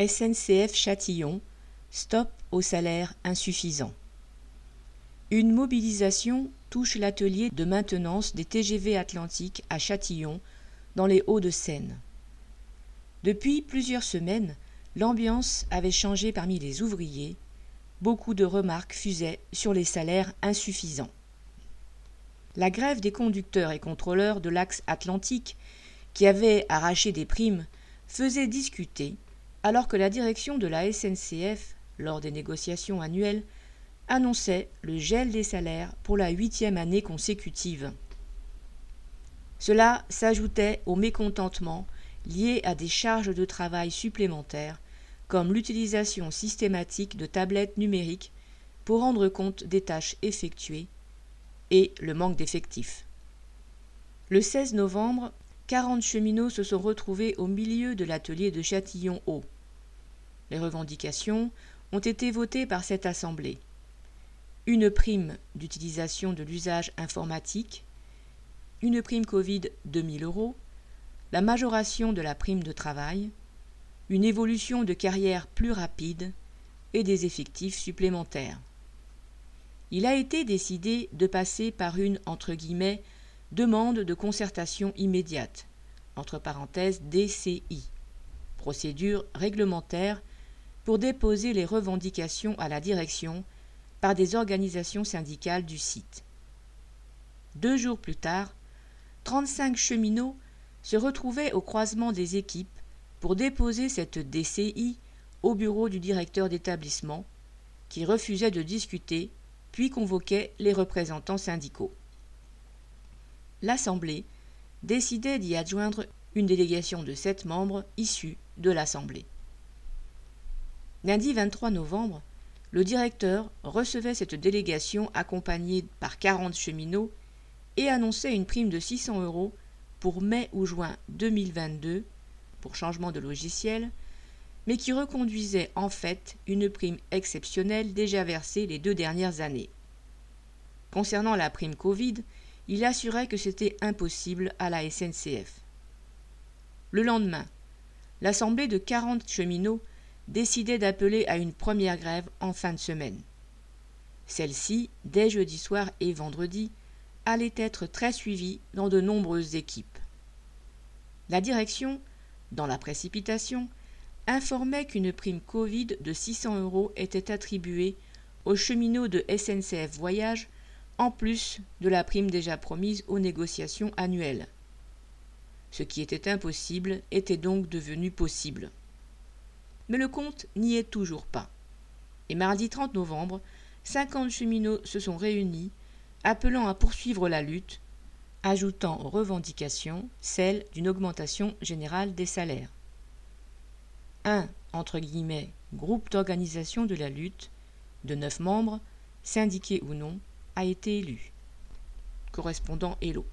SNCF Châtillon, stop au salaire insuffisant. Une mobilisation touche l'atelier de maintenance des TGV Atlantiques à Châtillon, dans les Hauts-de-Seine. Depuis plusieurs semaines, l'ambiance avait changé parmi les ouvriers. Beaucoup de remarques fusaient sur les salaires insuffisants. La grève des conducteurs et contrôleurs de l'axe atlantique, qui avait arraché des primes, faisait discuter, alors que la direction de la SNCF, lors des négociations annuelles, annonçait le gel des salaires pour la huitième année consécutive. Cela s'ajoutait au mécontentement lié à des charges de travail supplémentaires, comme l'utilisation systématique de tablettes numériques pour rendre compte des tâches effectuées et le manque d'effectifs. Le 16 novembre, 40 cheminots se sont retrouvés au milieu de l'atelier de Châtillon-Haut. Les revendications ont été votées par cette assemblée. Une prime d'utilisation de l'usage informatique, une prime Covid de 1000 euros, la majoration de la prime de travail, une évolution de carrière plus rapide et des effectifs supplémentaires. Il a été décidé de passer par une entre guillemets demande de concertation immédiate, entre parenthèses DCI, procédure réglementaire pour déposer les revendications à la direction par des organisations syndicales du site. Deux jours plus tard, 35 cheminots se retrouvaient au croisement des équipes pour déposer cette DCI au bureau du directeur d'établissement, qui refusait de discuter, puis convoquait les représentants syndicaux l'Assemblée décidait d'y adjoindre une délégation de sept membres issus de l'Assemblée. Lundi 23 novembre, le directeur recevait cette délégation accompagnée par 40 cheminots et annonçait une prime de 600 euros pour mai ou juin 2022 pour changement de logiciel, mais qui reconduisait en fait une prime exceptionnelle déjà versée les deux dernières années. Concernant la prime Covid, il assurait que c'était impossible à la SNCF. Le lendemain, l'assemblée de 40 cheminots décidait d'appeler à une première grève en fin de semaine. Celle-ci, dès jeudi soir et vendredi, allait être très suivie dans de nombreuses équipes. La direction, dans la précipitation, informait qu'une prime Covid de 600 euros était attribuée aux cheminots de SNCF Voyage en plus de la prime déjà promise aux négociations annuelles. Ce qui était impossible était donc devenu possible. Mais le compte n'y est toujours pas. Et mardi 30 novembre, 50 cheminots se sont réunis, appelant à poursuivre la lutte, ajoutant aux revendications celle d'une augmentation générale des salaires. Un entre guillemets groupe d'organisation de la lutte, de neuf membres, syndiqués ou non, a été élu. Correspondant Hello.